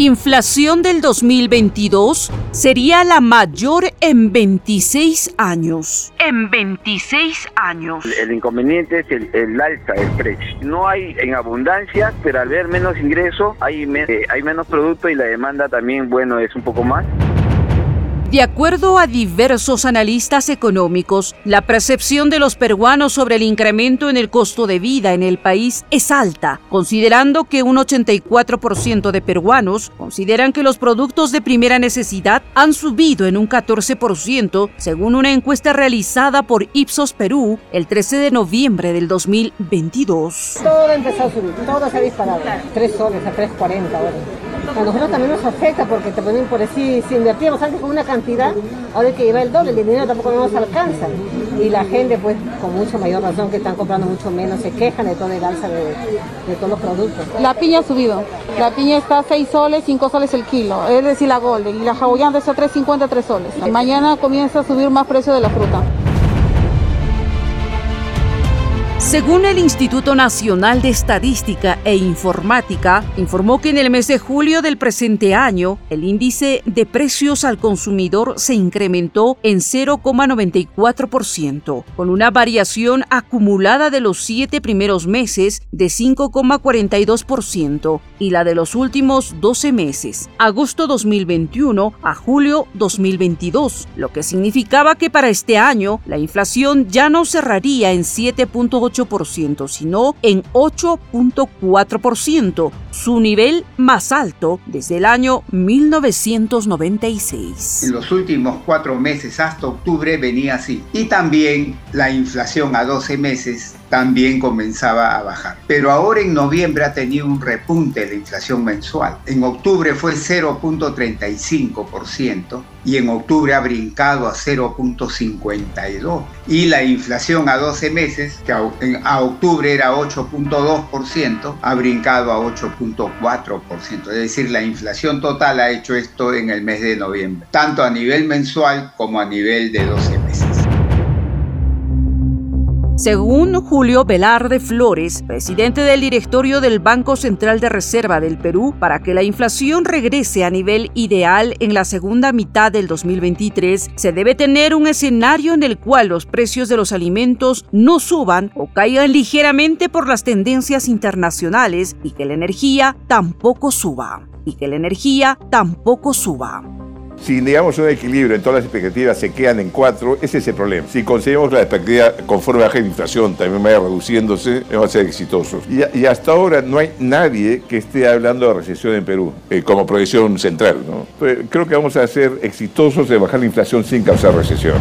Inflación del 2022 sería la mayor en 26 años. En 26 años. El inconveniente es el, alza del precio. No hay en abundancia, pero al ver menos ingreso hay, eh, hay menos producto y la demanda también, bueno, es un poco más. De acuerdo a diversos analistas económicos, la percepción de los peruanos sobre el incremento en el costo de vida en el país es alta, considerando que un 84% de peruanos consideran que los productos de primera necesidad han subido en un 14%, según una encuesta realizada por Ipsos Perú el 13 de noviembre del 2022. Todo empezó a subir, todo se ha disparado. 3 soles a 3.40 ahora. A nosotros también nos afecta porque te ponen por así, si invertíamos antes con una cantidad, ahora hay que llevar el doble, el dinero tampoco nos alcanza. Y la gente, pues, con mucha mayor razón, que están comprando mucho menos, se quejan de todo el alza de, todos los productos. La piña ha subido. La piña está a 6 soles, 5 soles el kilo, es decir, la golden. Y la hawaiana está a 3.50, 3 soles. Mañana comienza a subir más precio de la fruta. Según el Instituto Nacional de Estadística e Informática, informó que en el mes de julio del presente año, el índice de precios al consumidor se incrementó en 0,94%, con una variación acumulada de los siete primeros meses de 5,42% y la de los últimos 12 meses, agosto 2021 a julio 2022, lo que significaba que para este año la inflación ya no cerraría en 7.8 sino en 8.4%, su nivel más alto desde el año 1996. En los últimos cuatro meses hasta octubre venía así. Y también la inflación a 12 meses también comenzaba a bajar. Pero ahora en noviembre ha tenido un repunte de inflación mensual. En octubre fue 0.35% y en octubre ha brincado a 0.52%. Y la inflación a 12 meses, que a octubre era 8.2%, ha brincado a 8.4%. Es decir, la inflación total ha hecho esto en el mes de noviembre, tanto a nivel mensual como a nivel de 12 meses. Según Julio Velarde Flores, presidente del directorio del Banco Central de Reserva del Perú, para que la inflación regrese a nivel ideal en la segunda mitad del 2023, se debe tener un escenario en el cual los precios de los alimentos no suban o caigan ligeramente por las tendencias internacionales y que la energía tampoco suba. Y que la energía tampoco suba. Si digamos un equilibrio en todas las expectativas se quedan en cuatro, ese es el problema. Si conseguimos la expectativa conforme baja la inflación también vaya reduciéndose, vamos a ser exitosos. Y, hasta ahora no hay nadie que esté hablando de recesión en Perú eh, como proyección central. ¿no? creo que vamos a ser exitosos de bajar la inflación sin causar recesión.